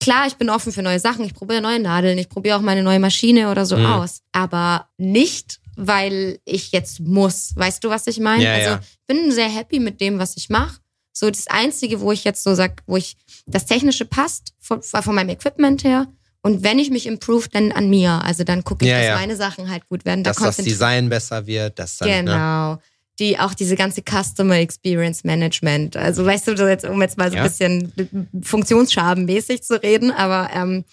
Speaker 1: Klar, ich bin offen für neue Sachen, ich probiere neue Nadeln, ich probiere auch meine neue Maschine oder so
Speaker 3: Mhm.
Speaker 1: aus, aber nicht, weil ich jetzt muss. Weißt du, was ich meine?
Speaker 3: Ja,
Speaker 1: also
Speaker 3: ja.
Speaker 1: ich bin sehr happy mit dem, was ich mache. So das Einzige, wo ich jetzt so sag, wo ich das Technische passt, von, von meinem Equipment her. Und wenn ich mich improve, dann an mir. Also dann gucke ich,
Speaker 3: Ja,
Speaker 1: dass
Speaker 3: ja.
Speaker 1: meine Sachen halt gut werden. Da
Speaker 3: dass das Design besser wird, dass dann, ne?
Speaker 1: Genau. Die, auch diese ganze Customer Experience Management. Also weißt du, jetzt, um jetzt mal so
Speaker 3: Ja.
Speaker 1: ein bisschen funktionsschabenmäßig zu reden, aber ähm,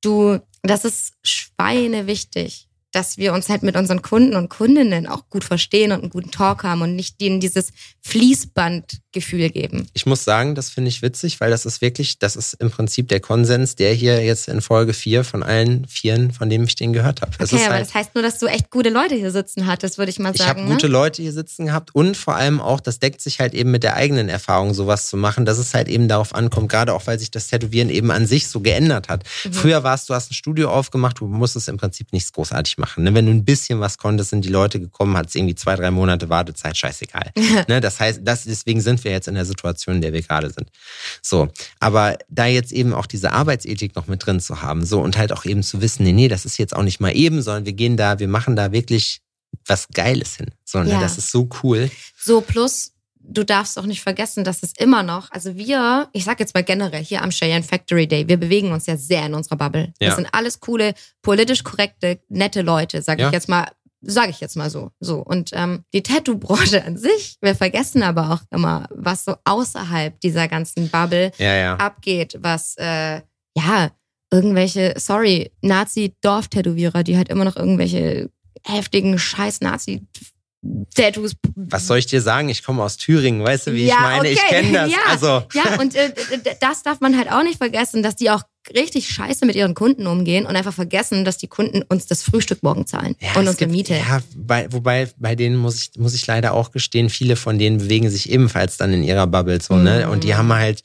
Speaker 1: du, das ist schweinewichtig, dass wir uns halt mit unseren Kunden und Kundinnen auch gut verstehen und einen guten Talk haben und nicht denen dieses Fließbandgefühl geben.
Speaker 3: Ich muss sagen, das finde ich witzig, weil das ist wirklich, das ist im Prinzip der Konsens, der hier jetzt in Folge 4 von allen Vieren, von dem ich den gehört habe. Es
Speaker 1: Okay, aber
Speaker 3: halt,
Speaker 1: das heißt nur, dass du echt gute Leute hier sitzen hattest, würde ich mal
Speaker 3: ich habe
Speaker 1: sagen.
Speaker 3: gute
Speaker 1: ne?
Speaker 3: Leute hier sitzen gehabt und vor allem auch, das deckt sich halt eben mit der eigenen Erfahrung, sowas zu machen, dass es halt eben darauf ankommt, gerade auch, weil sich das Tätowieren eben an sich so geändert hat.
Speaker 1: Mhm.
Speaker 3: Früher warst du, hast ein Studio aufgemacht, du musstest im Prinzip nichts großartig machen. Ne? Wenn du ein bisschen was konntest, sind die Leute gekommen, hat es irgendwie zwei, drei Monate Wartezeit, scheißegal. ne? Das heißt, das, deswegen sind wir jetzt in der Situation, in der wir gerade sind. So, aber da jetzt eben auch diese Arbeitsethik noch mit drin zu haben, so und halt auch eben zu wissen, nee, nee, das ist jetzt auch nicht mal eben, sondern wir gehen da, wir machen da wirklich was Geiles hin. So, ne?
Speaker 1: Ja.
Speaker 3: das ist so cool.
Speaker 1: So, plus, du darfst auch nicht vergessen, dass es immer noch, also wir, ich sag jetzt mal generell hier am Cheyenne Factory Day, wir bewegen uns ja sehr in unserer Bubble.
Speaker 3: Ja.
Speaker 1: Das sind alles coole, politisch korrekte, nette Leute, sag
Speaker 3: Ja.
Speaker 1: ich jetzt mal Sage ich jetzt mal so. So. Und ähm, die Tattoo-Branche an sich, wir vergessen aber auch immer, was so außerhalb dieser ganzen Bubble
Speaker 3: Ja,
Speaker 1: abgeht, was äh, ja irgendwelche, sorry, Nazi-Dorf-Tätowierer, die halt immer noch irgendwelche heftigen scheiß Nazi-Tattoos.
Speaker 3: Was soll ich dir sagen? Ich komme aus Thüringen, weißt du, wie
Speaker 1: Ja,
Speaker 3: ich meine? Ich
Speaker 1: okay.
Speaker 3: kenne das.
Speaker 1: Ja.
Speaker 3: Also,
Speaker 1: Ja, und äh, das darf man halt auch nicht vergessen, dass die auch richtig scheiße mit ihren Kunden umgehen und einfach vergessen, dass die Kunden uns das Frühstück morgen zahlen
Speaker 3: Ja,
Speaker 1: und unsere
Speaker 3: gibt,
Speaker 1: Miete.
Speaker 3: Ja, bei, wobei bei denen muss ich, muss ich leider auch gestehen, viele von denen bewegen sich ebenfalls dann in ihrer Bubble so, ne?
Speaker 1: Mhm.
Speaker 3: Und die haben halt,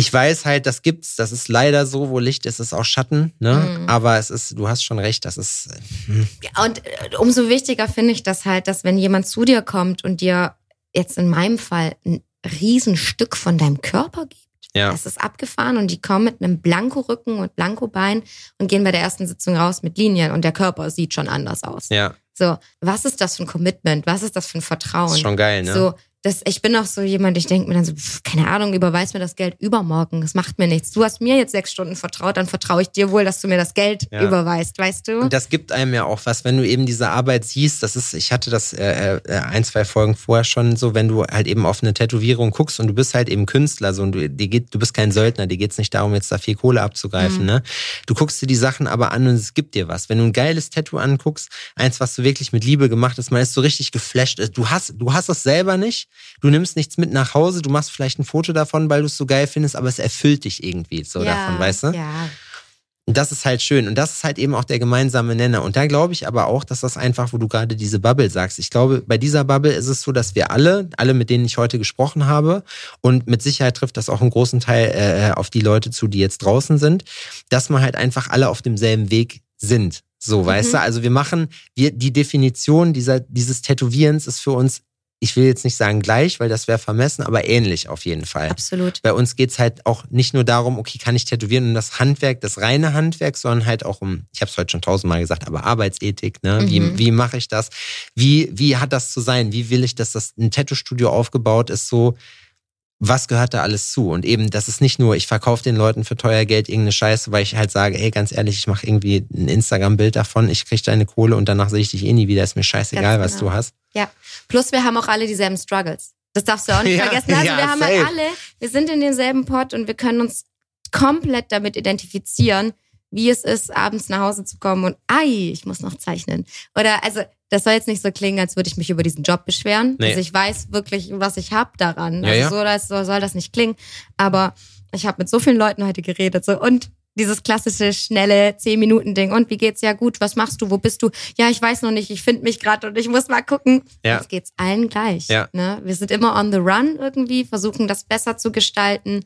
Speaker 3: ich weiß halt, das gibt's, das ist leider so, wo Licht ist, ist auch Schatten, ne?
Speaker 1: Mhm.
Speaker 3: Aber es ist, du hast schon recht, das ist, hm,
Speaker 1: Ja, Und äh, umso wichtiger finde ich das halt, dass wenn jemand zu dir kommt und dir jetzt in meinem Fall ein Riesenstück von deinem Körper gibt,
Speaker 3: ja.
Speaker 1: das ist abgefahren und die kommen mit einem Blanko-Rücken und Blanko-Bein und gehen bei der ersten Sitzung raus mit Linien und der Körper sieht schon anders aus.
Speaker 3: Ja,
Speaker 1: So, was ist das für ein Commitment? Was ist das für ein Vertrauen?
Speaker 3: ist schon geil, ne?
Speaker 1: So, das, ich bin auch so jemand, ich denke mir dann so, pf, keine Ahnung, überweis mir das Geld übermorgen. Das macht mir nichts. Du hast mir jetzt sechs Stunden vertraut, dann vertraue ich dir wohl, dass du mir das Geld
Speaker 3: Ja.
Speaker 1: überweist, weißt du?
Speaker 3: Und das gibt einem ja auch was, wenn du eben diese Arbeit siehst. Das ist, ich hatte das äh, äh, ein, zwei Folgen vorher schon so, wenn du halt eben auf eine Tätowierung guckst und du bist halt eben Künstler, so und du, dir geht, du bist kein Söldner, dir geht's nicht darum, jetzt da viel Kohle abzugreifen,
Speaker 1: Mhm.
Speaker 3: ne? Du guckst dir die Sachen aber an und es gibt dir was. Wenn du ein geiles Tattoo anguckst, eins, was du wirklich mit Liebe gemacht hast, man ist so richtig geflasht. Du hast, du hast es selber nicht, du nimmst nichts mit nach Hause, du machst vielleicht ein Foto davon, weil du es so geil findest, aber es erfüllt dich irgendwie so davon, weißt du?
Speaker 1: Ja.
Speaker 3: Und das ist halt schön. Und das ist halt eben auch der gemeinsame Nenner. Und da glaube ich aber auch, dass das einfach, wo du gerade diese Bubble sagst. Ich glaube, bei dieser Bubble ist es so, dass wir alle, alle, mit denen ich heute gesprochen habe, und mit Sicherheit trifft das auch einen großen Teil äh, auf die Leute zu, die jetzt draußen sind, dass man halt einfach alle auf demselben Weg sind. So, weißt du? Also wir machen, wir, die Definition dieser, dieses Tätowierens ist für uns, ich will jetzt nicht sagen gleich, weil das wäre vermessen, aber ähnlich auf jeden Fall
Speaker 1: Absolut.
Speaker 3: bei uns geht's halt auch nicht nur darum, okay, kann ich tätowieren und das Handwerk, das reine Handwerk, sondern halt auch um, ich habe es heute schon tausendmal gesagt, aber Arbeitsethik, ne? Wie,
Speaker 1: Mhm.
Speaker 3: wie mache ich das? Wie, wie hat das zu sein? Wie will ich, dass das ein Tattoo-Studio aufgebaut ist, so was gehört da alles zu? Und eben, das ist nicht nur, ich verkaufe den Leuten für teuer Geld irgendeine Scheiße, weil ich halt sage, ey, ganz ehrlich, ich mache irgendwie ein Instagram-Bild davon, ich krieg deine Kohle und danach sehe ich dich eh nie wieder, ist mir scheißegal,
Speaker 1: Ganz
Speaker 3: was
Speaker 1: genau.
Speaker 3: du hast.
Speaker 1: Ja. Plus wir haben auch alle dieselben Struggles. Das darfst du auch nicht
Speaker 3: Ja,
Speaker 1: vergessen. Also
Speaker 3: ja,
Speaker 1: wir haben
Speaker 3: safe.
Speaker 1: halt alle, wir sind in demselben Pot und wir können uns komplett damit identifizieren, wie es ist, abends nach Hause zu kommen und, ei, ich muss noch zeichnen. Oder, also, das soll jetzt nicht so klingen, als würde ich mich über diesen Job beschweren.
Speaker 3: Nee.
Speaker 1: Also ich weiß wirklich, was ich hab daran.
Speaker 3: Ja,
Speaker 1: also
Speaker 3: ja.
Speaker 1: so, das, so soll das nicht klingen. Aber ich habe mit so vielen Leuten heute geredet. So, und dieses klassische, schnelle 10-Minuten-Ding. Und wie geht's? Ja gut, was machst du? Wo bist du? Ja, ich weiß noch nicht, ich finde mich gerade und ich muss mal gucken.
Speaker 3: Ja.
Speaker 1: Jetzt geht's allen gleich.
Speaker 3: Ja.
Speaker 1: Ne? Wir sind immer on the run irgendwie, versuchen das besser zu gestalten,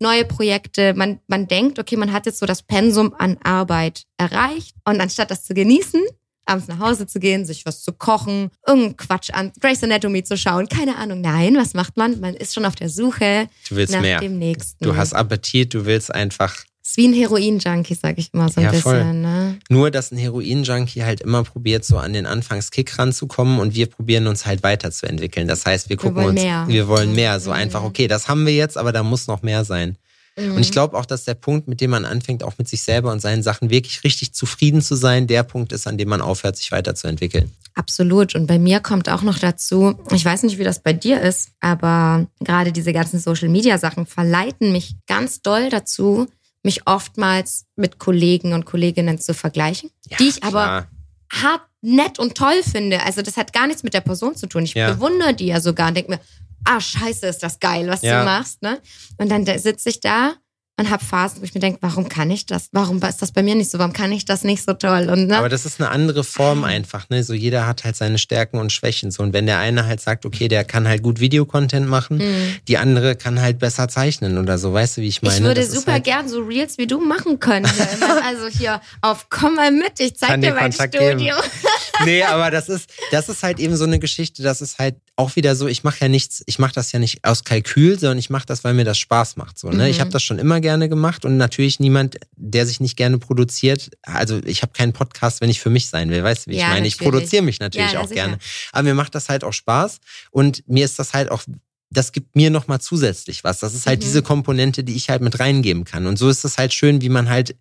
Speaker 1: neue Projekte. Man, man denkt, okay, man hat jetzt so das Pensum an Arbeit erreicht. Und anstatt das zu genießen, abends nach Hause zu gehen, sich was zu kochen, irgendeinen Quatsch an Grey's Anatomy zu schauen, keine Ahnung. Nein, was macht man? Man ist schon auf der Suche
Speaker 3: Du willst
Speaker 1: nach
Speaker 3: mehr.
Speaker 1: dem nächsten.
Speaker 3: Du hast Appetit, du willst einfach
Speaker 1: ist wie ein Heroin-Junkie, sag ich immer so ein
Speaker 3: Ja, voll.
Speaker 1: bisschen. Ne?
Speaker 3: Nur, dass ein Heroin-Junkie halt immer probiert, so an den Anfangskick ranzukommen und wir probieren uns halt weiterzuentwickeln. Das heißt, wir gucken
Speaker 1: wollen
Speaker 3: uns,
Speaker 1: mehr.
Speaker 3: wir wollen mehr. So
Speaker 1: Mhm.
Speaker 3: einfach, okay, das haben wir jetzt, aber da muss noch mehr sein. Und
Speaker 1: Mhm.
Speaker 3: ich glaube auch, dass der Punkt, mit dem man anfängt, auch mit sich selber und seinen Sachen wirklich richtig zufrieden zu sein, der Punkt ist, an dem man aufhört, sich weiterzuentwickeln.
Speaker 1: Absolut. Und bei mir kommt auch noch dazu, ich weiß nicht, wie das bei dir ist, aber gerade diese ganzen Social-Media-Sachen verleiten mich ganz doll dazu, mich oftmals mit Kollegen und Kolleginnen zu vergleichen, die ich aber
Speaker 3: klar.
Speaker 1: hart nett und toll finde. Also das hat gar nichts mit der Person zu tun. Ich
Speaker 3: Ja.
Speaker 1: bewundere die ja sogar und denke mir, ah, scheiße, ist das geil, was
Speaker 3: Ja.
Speaker 1: du machst. Ne? Und dann sitze ich da und habe Phasen, wo ich mir denke, warum kann ich das? Warum ist das bei mir nicht so? Warum kann ich das nicht so toll? Und, ne?
Speaker 3: Aber das ist eine andere Form einfach, ne? So jeder hat halt seine Stärken und Schwächen. So, und wenn der eine halt sagt, okay, der kann halt gut Videocontent machen,
Speaker 1: Mhm.
Speaker 3: die andere kann halt besser zeichnen oder so, weißt du, wie ich meine?
Speaker 1: ich würde
Speaker 3: Das
Speaker 1: super
Speaker 3: halt,
Speaker 1: gern so Reels wie du machen können. also hier auf Komm mal mit, ich zeig
Speaker 3: Kann
Speaker 1: dir
Speaker 3: dir
Speaker 1: mein
Speaker 3: Kontakt
Speaker 1: Studio.
Speaker 3: nee, aber das ist, das ist halt eben so eine Geschichte, das ist halt auch wieder so, ich mache ja nichts, ich mache das ja nicht aus Kalkül, sondern ich mache das, weil mir das Spaß macht. So, ne?
Speaker 1: Mhm.
Speaker 3: Ich habe das schon immer gerne gemacht und natürlich niemand, der sich nicht gerne produziert, also ich habe keinen Podcast, wenn ich für mich sein will, weißt du, wie ich
Speaker 1: Ja,
Speaker 3: meine? Ich
Speaker 1: natürlich.
Speaker 3: produziere mich natürlich
Speaker 1: Ja,
Speaker 3: auch
Speaker 1: sicher.
Speaker 3: gerne. Aber mir macht das halt auch Spaß und mir ist das halt auch das gibt mir nochmal zusätzlich was. Das ist halt
Speaker 1: Mhm.
Speaker 3: diese Komponente, die ich halt mit reingeben kann. Und so ist es halt schön, wie man halt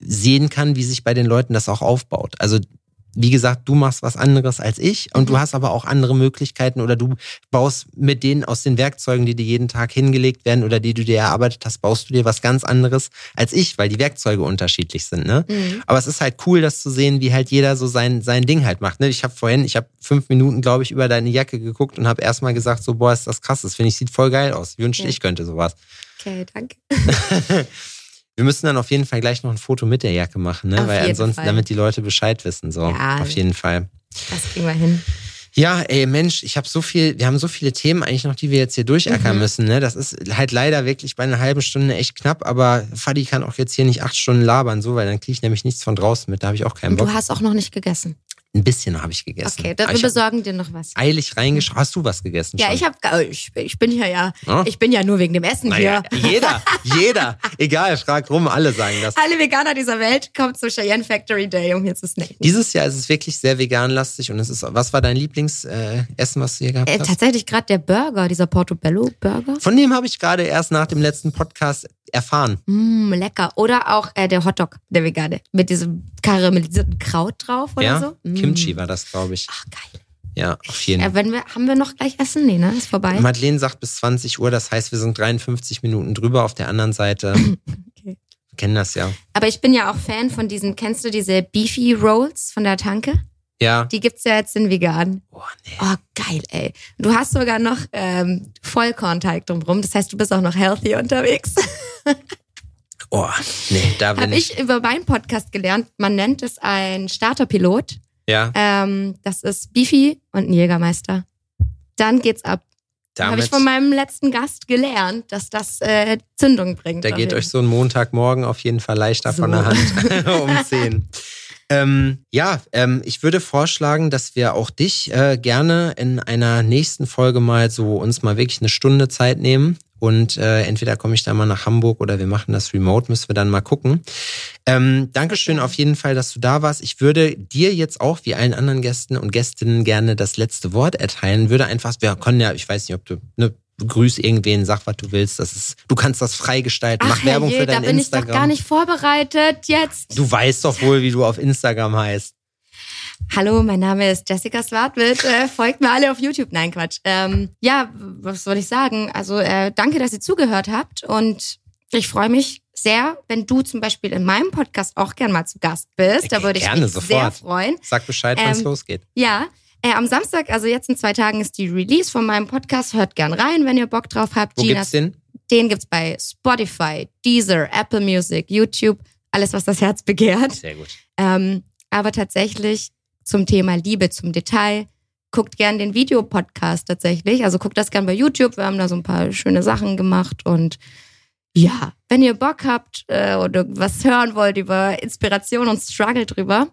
Speaker 3: sehen kann, wie sich bei den Leuten das auch aufbaut. Also wie gesagt, du machst was anderes als ich und mhm. du hast aber auch andere Möglichkeiten oder du baust mit denen aus den Werkzeugen, die dir jeden Tag hingelegt werden oder die du dir erarbeitet hast, baust du dir was ganz anderes als ich, weil die Werkzeuge unterschiedlich sind. Ne? Mhm. Aber es ist halt cool, das zu sehen, wie halt jeder so sein, sein Ding halt macht. Ne? Ich habe vorhin, ich habe fünf Minuten, glaube ich, über deine Jacke geguckt und habe erstmal gesagt, so, boah, ist das krass, das finde ich, sieht voll geil aus. Wünschte, ja. ich könnte sowas.
Speaker 1: Okay, danke.
Speaker 3: Wir müssen dann auf jeden Fall gleich noch ein Foto mit der Jacke machen, ne? Weil ansonsten, Fall. damit die Leute Bescheid wissen. So, ja, auf jeden Fall.
Speaker 1: Das kriegen wir hin.
Speaker 3: Ja, ey, Mensch, ich habe so viel, wir haben so viele Themen eigentlich noch, die wir jetzt hier durchackern mhm. müssen. Ne? Das ist halt leider wirklich bei einer halben Stunde echt knapp, aber Fadi kann auch jetzt hier nicht acht Stunden labern, so, weil dann kriege ich nämlich nichts von draußen mit. Da habe ich auch keinen Bock.
Speaker 1: Du hast auch noch nicht gegessen.
Speaker 3: Ein bisschen habe ich gegessen.
Speaker 1: Okay, dann wir besorgen dir noch was.
Speaker 3: Eilig reingeschaut. Hast du was gegessen?
Speaker 1: Ja,
Speaker 3: schon?
Speaker 1: ich habe, ich, ich, bin ja ja, oh? ich bin ja nur wegen dem Essen naja,
Speaker 3: hier. Jeder, jeder, egal, frag rum, alle sagen das.
Speaker 1: Alle Veganer dieser Welt kommen zur Cheyenne Factory Day, um hier zu snacken.
Speaker 3: Dieses Jahr ist es wirklich sehr veganlastig und es ist, was war dein Lieblingsessen, äh, was du hier gehabt äh, hast?
Speaker 1: Tatsächlich gerade der Burger, dieser Portobello Burger.
Speaker 3: Von dem habe ich gerade erst nach dem letzten Podcast erfahren.
Speaker 1: Mm, lecker. Oder auch äh, der Hotdog, der vegane, mit diesem karamellisierten Kraut drauf oder
Speaker 3: ja?
Speaker 1: so.
Speaker 3: Mm. Kimchi war das, glaube ich.
Speaker 1: Ach, geil.
Speaker 3: Ja, auf jeden Fall.
Speaker 1: Wenn wir, haben wir noch gleich Essen? Nee, ne? Ist vorbei.
Speaker 3: Madeleine sagt bis 20 Uhr, das heißt, wir sind 53 Minuten drüber auf der anderen Seite. okay. Wir kennen das ja.
Speaker 1: Aber ich bin ja auch Fan von diesen, kennst du diese Beefy Rolls von der Tanke?
Speaker 3: Ja.
Speaker 1: Die gibt's ja jetzt in vegan.
Speaker 3: Oh, nee.
Speaker 1: Oh, geil, ey. Du hast sogar noch ähm, Vollkornteig drumherum. Das heißt, du bist auch noch healthy unterwegs.
Speaker 3: oh, nee, da bin
Speaker 1: Hab ich. ich über meinen Podcast gelernt. Man nennt es ein Starterpilot.
Speaker 3: Ja.
Speaker 1: Ähm, das ist Beefy und ein Jägermeister. Dann geht's ab. Habe ich von meinem letzten Gast gelernt, dass das äh, Zündung bringt.
Speaker 3: Da geht euch so ein Montagmorgen auf jeden Fall leichter so. von der Hand um 10. Ähm, ja, ähm, ich würde vorschlagen, dass wir auch dich äh, gerne in einer nächsten Folge mal so uns mal wirklich eine Stunde Zeit nehmen. Und äh, entweder komme ich da mal nach Hamburg oder wir machen das remote, müssen wir dann mal gucken. Ähm, Dankeschön auf jeden Fall, dass du da warst. Ich würde dir jetzt auch, wie allen anderen Gästen und Gästinnen, gerne das letzte Wort erteilen. Würde einfach, wir können ja, ich weiß nicht, ob du, ne, grüß irgendwen, sag, was du willst. Das ist, du kannst das freigestalten. Mach Ach, Werbung je, für dein Instagram. Da bin Instagram. ich
Speaker 1: doch gar nicht vorbereitet jetzt.
Speaker 3: Du weißt doch wohl, wie du auf Instagram heißt.
Speaker 1: Hallo, mein Name ist Jessica Swartwitt. Äh, folgt mir alle auf YouTube. Nein, Quatsch. Ähm, ja, was soll ich sagen? Also äh, danke, dass ihr zugehört habt und ich freue mich sehr, wenn du zum Beispiel in meinem Podcast auch gern mal zu Gast bist. Da würde ich mich sofort. sehr freuen.
Speaker 3: Sag Bescheid, wenn es ähm, losgeht.
Speaker 1: Ja, äh, am Samstag, also jetzt in zwei Tagen, ist die Release von meinem Podcast. Hört gern rein, wenn ihr Bock drauf habt.
Speaker 3: Wo Ginas, gibt's den?
Speaker 1: Den gibt's bei Spotify, Deezer, Apple Music, YouTube, alles, was das Herz begehrt.
Speaker 3: Sehr gut.
Speaker 1: Ähm, aber tatsächlich zum Thema Liebe, zum Detail, guckt gern den Videopodcast tatsächlich. Also guckt das gern bei YouTube. Wir haben da so ein paar schöne Sachen gemacht und ja, wenn ihr Bock habt äh, oder was hören wollt über Inspiration und Struggle drüber,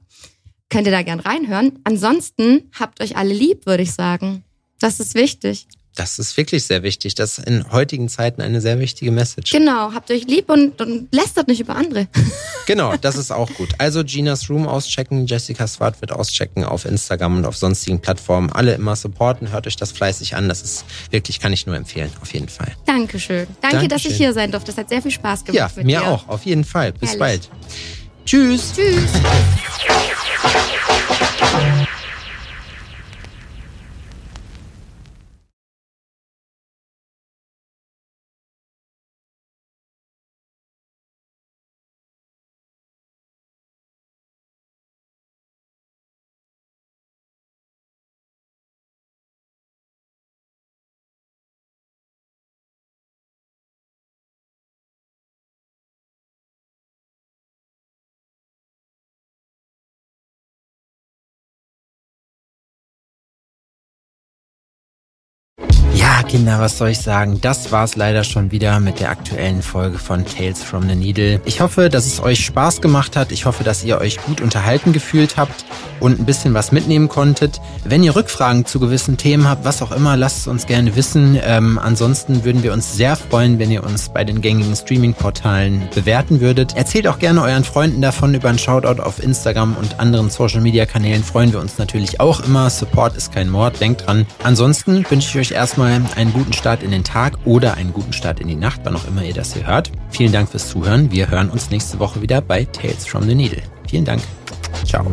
Speaker 1: könnt ihr da gern reinhören. Ansonsten habt euch alle lieb, würde ich sagen. Das ist wichtig.
Speaker 3: Das ist wirklich sehr wichtig. Das ist in heutigen Zeiten eine sehr wichtige Message.
Speaker 1: Genau, habt euch lieb und, und lästert nicht über andere.
Speaker 3: genau, das ist auch gut. Also Ginas Room auschecken, Jessica Swart wird auschecken auf Instagram und auf sonstigen Plattformen. Alle immer supporten, hört euch das fleißig an. Das ist wirklich, kann ich nur empfehlen, auf jeden Fall.
Speaker 1: Dankeschön. Danke, Dankeschön. dass ich hier sein durfte. Das hat sehr viel Spaß gemacht.
Speaker 3: Ja, mir
Speaker 1: dir.
Speaker 3: auch, auf jeden Fall. Bis Herrlich. bald. Tschüss.
Speaker 1: Tschüss.
Speaker 3: Kinder, was soll ich sagen? Das war's leider schon wieder mit der aktuellen Folge von Tales from the Needle. Ich hoffe, dass es euch Spaß gemacht hat. Ich hoffe, dass ihr euch gut unterhalten gefühlt habt und ein bisschen was mitnehmen konntet. Wenn ihr Rückfragen zu gewissen Themen habt, was auch immer, lasst es uns gerne wissen. Ähm, ansonsten würden wir uns sehr freuen, wenn ihr uns bei den gängigen Streaming-Portalen bewerten würdet. Erzählt auch gerne euren Freunden davon über einen Shoutout auf Instagram und anderen Social-Media-Kanälen. Freuen wir uns natürlich auch immer. Support ist kein Mord, denkt dran. Ansonsten wünsche ich euch erstmal einen guten Start in den Tag oder einen guten Start in die Nacht, wann auch immer ihr das hier hört. Vielen Dank fürs Zuhören. Wir hören uns nächste Woche wieder bei Tales from the Needle. Vielen Dank. Ciao.